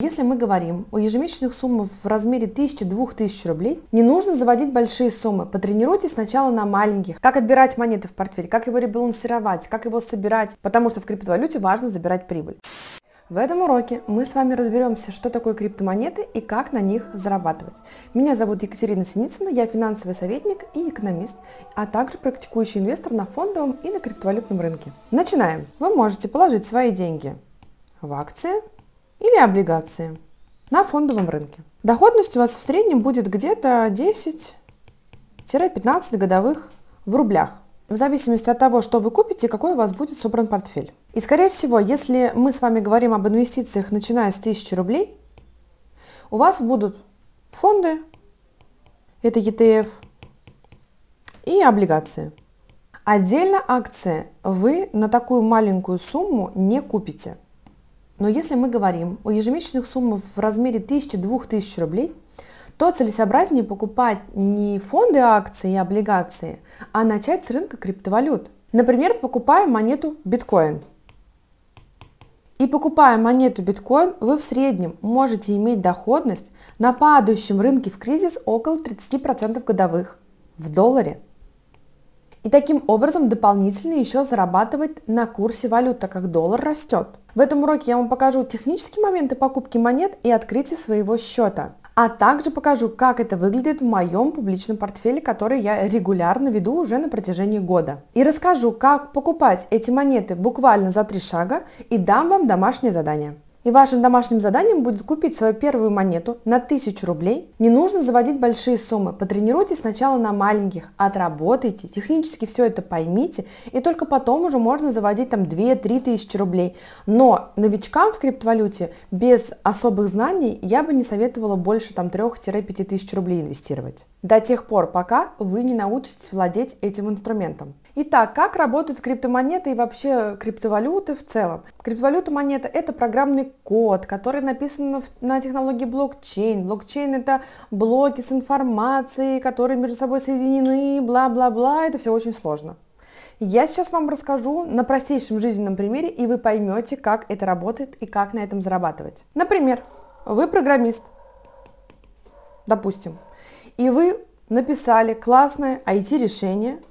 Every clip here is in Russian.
Если мы говорим о ежемесячных суммах в размере 1000-2000 рублей, не нужно заводить большие суммы. Потренируйтесь сначала на маленьких. Как отбирать монеты в портфель, как его ребалансировать, как его собирать, потому что в криптовалюте важно забирать прибыль. В этом уроке мы с вами разберемся, что такое криптомонеты и как на них зарабатывать. Меня зовут Екатерина Синицына, я финансовый советник и экономист, а также практикующий инвестор на фондовом и на криптовалютном рынке. Начинаем. Вы можете положить свои деньги в акции, или облигации на фондовом рынке. Доходность у вас в среднем будет где-то 10-15 годовых в рублях, в зависимости от того, что вы купите какой у вас будет собран портфель. И скорее всего, если мы с вами говорим об инвестициях, начиная с 1000 рублей, у вас будут фонды, это ETF, и облигации. Отдельно акции вы на такую маленькую сумму не купите – но если мы говорим о ежемесячных суммах в размере 1000-2000 рублей, то целесообразнее покупать не фонды акции и облигации, а начать с рынка криптовалют. Например, покупая монету биткоин. И покупая монету биткоин, вы в среднем можете иметь доходность на падающем рынке в кризис около 30% годовых в долларе. И таким образом дополнительно еще зарабатывать на курсе валют, так как доллар растет. В этом уроке я вам покажу технические моменты покупки монет и открытия своего счета. А также покажу, как это выглядит в моем публичном портфеле, который я регулярно веду уже на протяжении года. И расскажу, как покупать эти монеты буквально за три шага и дам вам домашнее задание. И вашим домашним заданием будет купить свою первую монету на 1000 рублей. Не нужно заводить большие суммы. Потренируйтесь сначала на маленьких, отработайте, технически все это поймите, и только потом уже можно заводить там 2-3 тысячи рублей. Но новичкам в криптовалюте без особых знаний я бы не советовала больше там 3-5 тысяч рублей инвестировать. До тех пор, пока вы не научитесь владеть этим инструментом. Итак, как работают криптомонеты и вообще криптовалюты в целом? Криптовалюта монета – это программный код, который написан на технологии блокчейн. Блокчейн – это блоки с информацией, которые между собой соединены, бла-бла-бла. Это все очень сложно. Я сейчас вам расскажу на простейшем жизненном примере, и вы поймете, как это работает и как на этом зарабатывать. Например, вы программист, допустим, и вы написали классное IT-решение –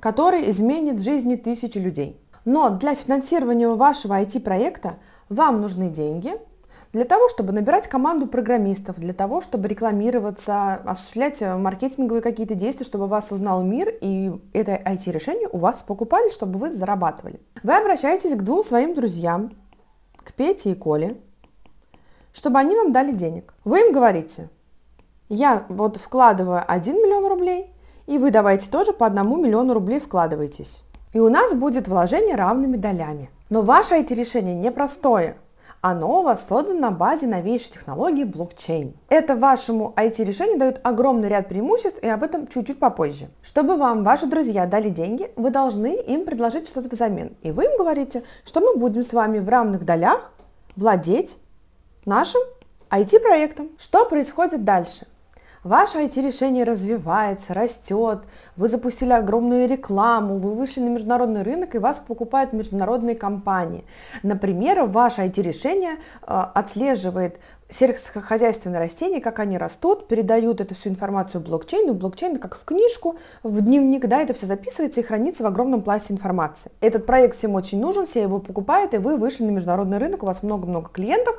который изменит жизни тысячи людей. Но для финансирования вашего IT-проекта вам нужны деньги для того, чтобы набирать команду программистов, для того, чтобы рекламироваться, осуществлять маркетинговые какие-то действия, чтобы вас узнал мир, и это IT-решение у вас покупали, чтобы вы зарабатывали. Вы обращаетесь к двум своим друзьям, к Пете и Коле, чтобы они вам дали денег. Вы им говорите, я вот вкладываю 1 миллион рублей, и вы давайте тоже по одному миллиону рублей вкладывайтесь. И у нас будет вложение равными долями. Но ваше IT-решение непростое. Оно у вас создано на базе новейшей технологии блокчейн. Это вашему IT-решению дает огромный ряд преимуществ, и об этом чуть-чуть попозже. Чтобы вам ваши друзья дали деньги, вы должны им предложить что-то взамен. И вы им говорите, что мы будем с вами в равных долях владеть нашим IT-проектом. Что происходит дальше? Ваше IT-решение развивается, растет, вы запустили огромную рекламу, вы вышли на международный рынок и вас покупают международные компании. Например, ваше IT-решение э, отслеживает сельскохозяйственные растения, как они растут, передают эту всю информацию блокчейну, блокчейн как в книжку, в дневник, да, это все записывается и хранится в огромном пласте информации. Этот проект всем очень нужен, все его покупают, и вы вышли на международный рынок, у вас много-много клиентов,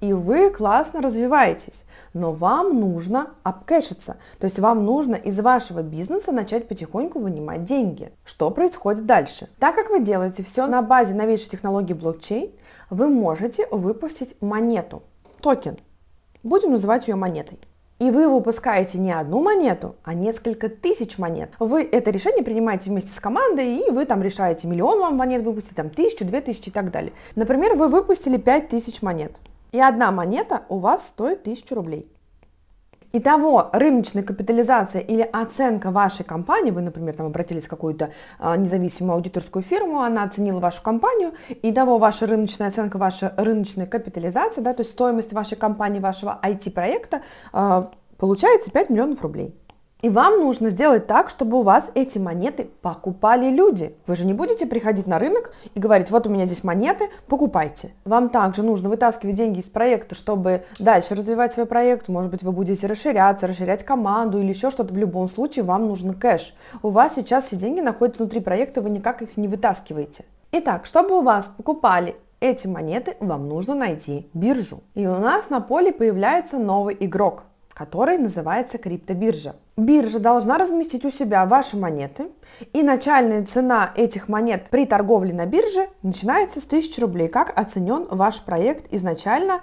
и вы классно развиваетесь. Но вам нужно обкэшиться, то есть вам нужно из вашего бизнеса начать потихоньку вынимать деньги. Что происходит дальше? Так как вы делаете все на базе новейшей технологии блокчейн, вы можете выпустить монету токен. Будем называть ее монетой. И вы выпускаете не одну монету, а несколько тысяч монет. Вы это решение принимаете вместе с командой, и вы там решаете миллион вам монет выпустить, там тысячу, две тысячи и так далее. Например, вы выпустили пять тысяч монет. И одна монета у вас стоит тысячу рублей. Итого, рыночная капитализация или оценка вашей компании, вы, например, там обратились в какую-то а, независимую аудиторскую фирму, она оценила вашу компанию, итого ваша рыночная оценка, ваша рыночная капитализация, да, то есть стоимость вашей компании, вашего IT-проекта а, получается 5 миллионов рублей. И вам нужно сделать так, чтобы у вас эти монеты покупали люди. Вы же не будете приходить на рынок и говорить, вот у меня здесь монеты, покупайте. Вам также нужно вытаскивать деньги из проекта, чтобы дальше развивать свой проект. Может быть, вы будете расширяться, расширять команду или еще что-то. В любом случае вам нужен кэш. У вас сейчас все деньги находятся внутри проекта, вы никак их не вытаскиваете. Итак, чтобы у вас покупали эти монеты, вам нужно найти биржу. И у нас на поле появляется новый игрок который называется криптобиржа. Биржа должна разместить у себя ваши монеты, и начальная цена этих монет при торговле на бирже начинается с 1000 рублей, как оценен ваш проект изначально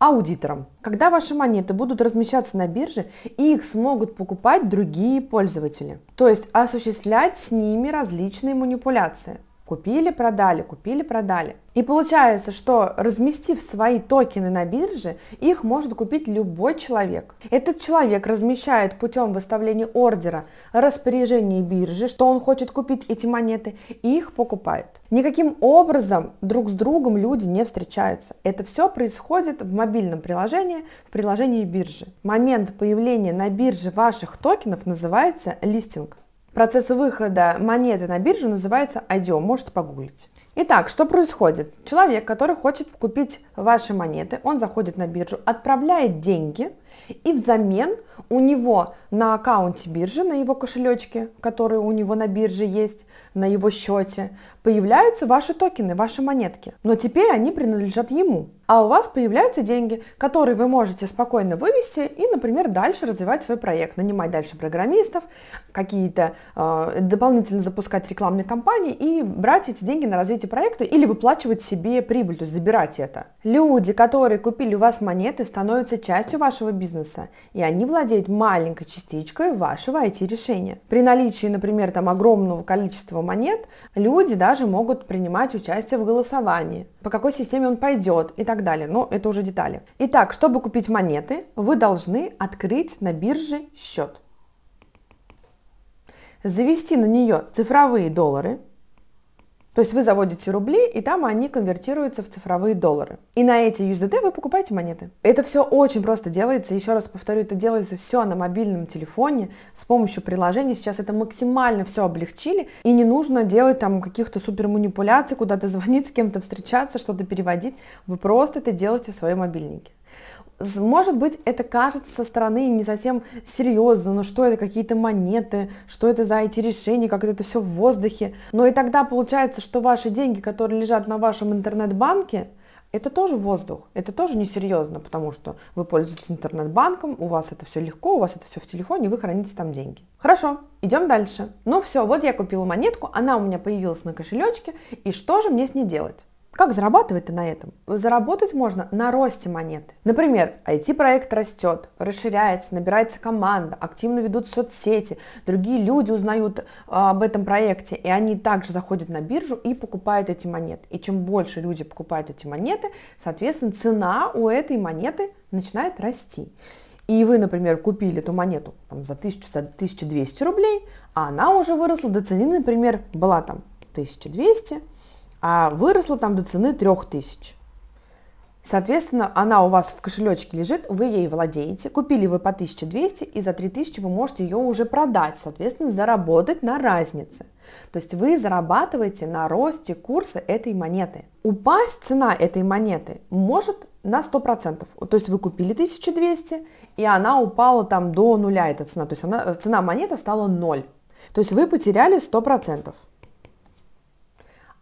аудитором. Когда ваши монеты будут размещаться на бирже, их смогут покупать другие пользователи, то есть осуществлять с ними различные манипуляции. Купили, продали, купили, продали. И получается, что разместив свои токены на бирже, их может купить любой человек. Этот человек размещает путем выставления ордера распоряжение биржи, что он хочет купить эти монеты, и их покупает. Никаким образом друг с другом люди не встречаются. Это все происходит в мобильном приложении, в приложении биржи. Момент появления на бирже ваших токенов называется листинг. Процесс выхода монеты на биржу называется IDO, можете погуглить. Итак, что происходит? Человек, который хочет купить ваши монеты, он заходит на биржу, отправляет деньги, и взамен у него на аккаунте биржи, на его кошелечке, который у него на бирже есть, на его счете, появляются ваши токены, ваши монетки. Но теперь они принадлежат ему. А у вас появляются деньги, которые вы можете спокойно вывести и, например, дальше развивать свой проект, нанимать дальше программистов, какие-то э, дополнительно запускать рекламные кампании и брать эти деньги на развитие проекта или выплачивать себе прибыль, то есть забирать это. Люди, которые купили у вас монеты, становятся частью вашего бизнеса, и они владеют маленькой частичкой вашего IT-решения. При наличии, например, там огромного количества монет, люди даже могут принимать участие в голосовании, по какой системе он пойдет и так далее, но это уже детали. Итак, чтобы купить монеты, вы должны открыть на бирже счет завести на нее цифровые доллары, то есть вы заводите рубли, и там они конвертируются в цифровые доллары. И на эти USDT вы покупаете монеты. Это все очень просто делается. Еще раз повторю, это делается все на мобильном телефоне с помощью приложений. Сейчас это максимально все облегчили. И не нужно делать там каких-то супер манипуляций, куда-то звонить, с кем-то встречаться, что-то переводить. Вы просто это делаете в своем мобильнике может быть, это кажется со стороны не совсем серьезно, но что это какие-то монеты, что это за эти решения, как это все в воздухе. Но и тогда получается, что ваши деньги, которые лежат на вашем интернет-банке, это тоже воздух, это тоже несерьезно, потому что вы пользуетесь интернет-банком, у вас это все легко, у вас это все в телефоне, вы храните там деньги. Хорошо, идем дальше. Ну все, вот я купила монетку, она у меня появилась на кошелечке, и что же мне с ней делать? Как зарабатывать-то на этом? Заработать можно на росте монеты. Например, IT-проект растет, расширяется, набирается команда, активно ведут соцсети, другие люди узнают а, об этом проекте, и они также заходят на биржу и покупают эти монеты. И чем больше люди покупают эти монеты, соответственно, цена у этой монеты начинает расти. И вы, например, купили эту монету там, за 1000, за 1200 рублей, а она уже выросла до цены, например, была там 1200, а выросла там до цены 3000. Соответственно, она у вас в кошелечке лежит, вы ей владеете, купили вы по 1200 и за 3000 вы можете ее уже продать, соответственно, заработать на разнице. То есть вы зарабатываете на росте курса этой монеты. Упасть цена этой монеты может на 100%. То есть вы купили 1200 и она упала там до нуля, эта цена. То есть она, цена монеты стала 0. То есть вы потеряли 100%.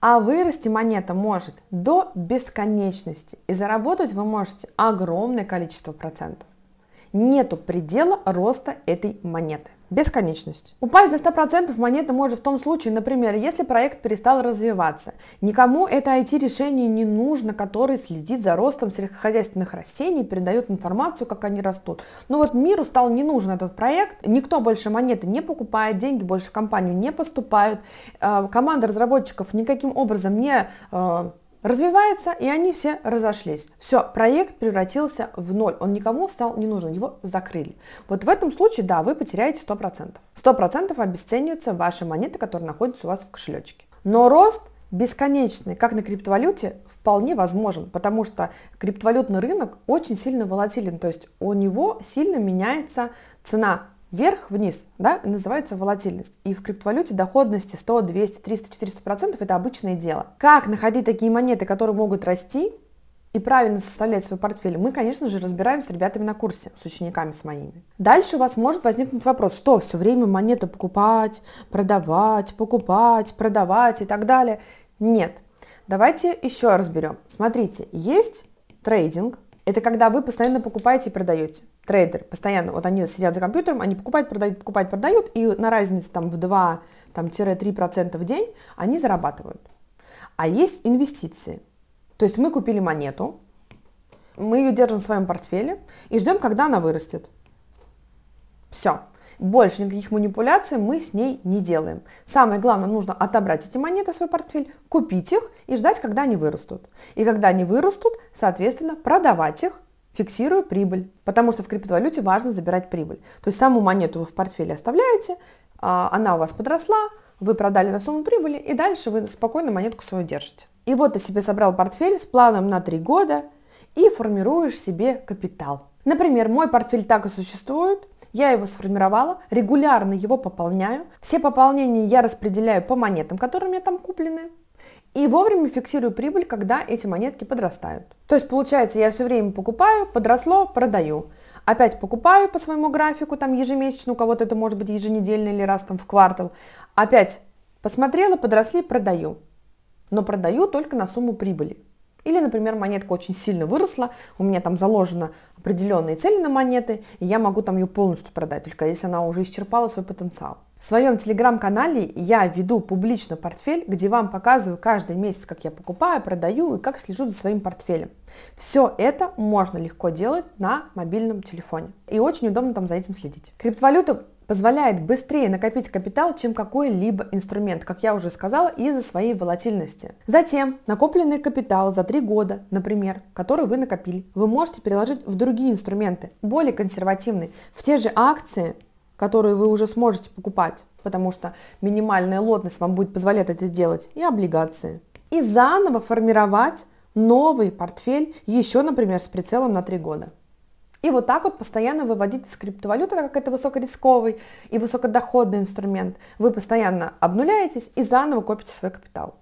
А вырасти монета может до бесконечности. И заработать вы можете огромное количество процентов. Нету предела роста этой монеты бесконечность. Упасть до 100% монета может в том случае, например, если проект перестал развиваться. Никому это IT-решение не нужно, который следит за ростом сельскохозяйственных растений, передает информацию, как они растут. Но вот миру стал не нужен этот проект, никто больше монеты не покупает, деньги больше в компанию не поступают, э, команда разработчиков никаким образом не э, развивается, и они все разошлись. Все, проект превратился в ноль, он никому стал не нужен, его закрыли. Вот в этом случае, да, вы потеряете 100%. 100% обесцениваются ваши монеты, которые находятся у вас в кошелечке. Но рост бесконечный, как на криптовалюте, вполне возможен, потому что криптовалютный рынок очень сильно волатилен, то есть у него сильно меняется цена вверх-вниз, да, называется волатильность. И в криптовалюте доходности 100, 200, 300, 400 процентов – это обычное дело. Как находить такие монеты, которые могут расти, и правильно составлять свой портфель, мы, конечно же, разбираем с ребятами на курсе, с учениками с моими. Дальше у вас может возникнуть вопрос, что все время монету покупать, продавать, покупать, продавать и так далее. Нет. Давайте еще разберем. Смотрите, есть трейдинг, это когда вы постоянно покупаете и продаете. Трейдеры постоянно, вот они сидят за компьютером, они покупают, продают, покупают, продают, и на разнице там в 2-3% в день они зарабатывают. А есть инвестиции. То есть мы купили монету, мы ее держим в своем портфеле и ждем, когда она вырастет. Все. Больше никаких манипуляций мы с ней не делаем. Самое главное, нужно отобрать эти монеты в свой портфель, купить их и ждать, когда они вырастут. И когда они вырастут, соответственно, продавать их, фиксируя прибыль. Потому что в криптовалюте важно забирать прибыль. То есть саму монету вы в портфеле оставляете, а, она у вас подросла, вы продали на сумму прибыли, и дальше вы спокойно монетку свою держите. И вот ты себе собрал портфель с планом на 3 года и формируешь себе капитал. Например, мой портфель так и существует, я его сформировала, регулярно его пополняю. Все пополнения я распределяю по монетам, которые у меня там куплены. И вовремя фиксирую прибыль, когда эти монетки подрастают. То есть получается, я все время покупаю, подросло, продаю. Опять покупаю по своему графику, там ежемесячно, у кого-то это может быть еженедельно или раз там в квартал. Опять посмотрела, подросли, продаю. Но продаю только на сумму прибыли. Или, например, монетка очень сильно выросла, у меня там заложено определенные цели на монеты, и я могу там ее полностью продать, только если она уже исчерпала свой потенциал. В своем телеграм-канале я веду публично портфель, где вам показываю каждый месяц, как я покупаю, продаю и как слежу за своим портфелем. Все это можно легко делать на мобильном телефоне. И очень удобно там за этим следить. Криптовалюта позволяет быстрее накопить капитал, чем какой-либо инструмент, как я уже сказала, из-за своей волатильности. Затем накопленный капитал за три года, например, который вы накопили, вы можете переложить в другие инструменты, более консервативные, в те же акции, которые вы уже сможете покупать, потому что минимальная лотность вам будет позволять это делать, и облигации. И заново формировать новый портфель еще, например, с прицелом на три года. И вот так вот постоянно выводить из криптовалюты, так как это высокорисковый и высокодоходный инструмент, вы постоянно обнуляетесь и заново копите свой капитал.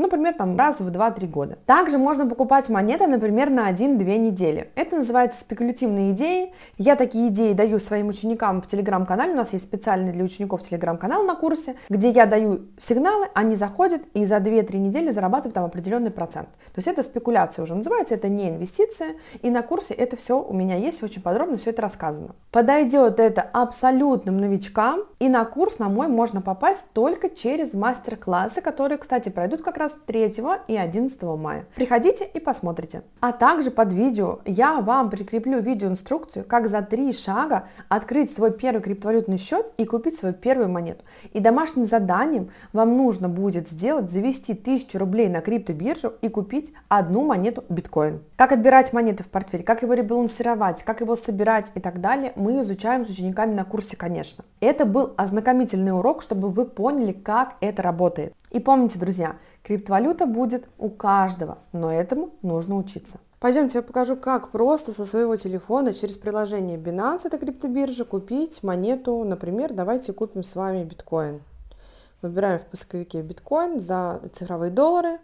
Например, там раз в 2-3 года. Также можно покупать монеты, например, на 1-2 недели. Это называется спекулятивные идеи. Я такие идеи даю своим ученикам в телеграм-канале. У нас есть специальный для учеников телеграм-канал на курсе, где я даю сигналы, они заходят и за 2-3 недели зарабатывают там определенный процент. То есть это спекуляция уже называется, это не инвестиция. И на курсе это все у меня есть, очень подробно все это рассказано. Подойдет это абсолютным новичкам, и на курс на мой можно попасть только через мастер-классы, которые, кстати, пройдут как раз 3 и 11 мая. Приходите и посмотрите. А также под видео я вам прикреплю видеоинструкцию, как за три шага открыть свой первый криптовалютный счет и купить свою первую монету. И домашним заданием вам нужно будет сделать, завести 1000 рублей на криптобиржу и купить одну монету биткоин. Как отбирать монеты в портфель, как его ребалансировать, как его собирать и так далее, мы изучаем с учениками на курсе, конечно. Это был ознакомительный урок, чтобы вы поняли, как это работает. И помните, друзья, Криптовалюта будет у каждого, но этому нужно учиться. Пойдемте, я покажу, как просто со своего телефона через приложение Binance, это криптобиржа, купить монету, например, давайте купим с вами биткоин. Выбираем в поисковике биткоин за цифровые доллары,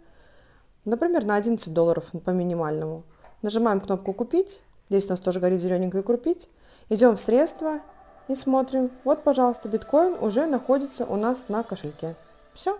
например, на 11 долларов по минимальному. Нажимаем кнопку «Купить», здесь у нас тоже горит зелененькое «Купить», идем в средства и смотрим. Вот, пожалуйста, биткоин уже находится у нас на кошельке. Все.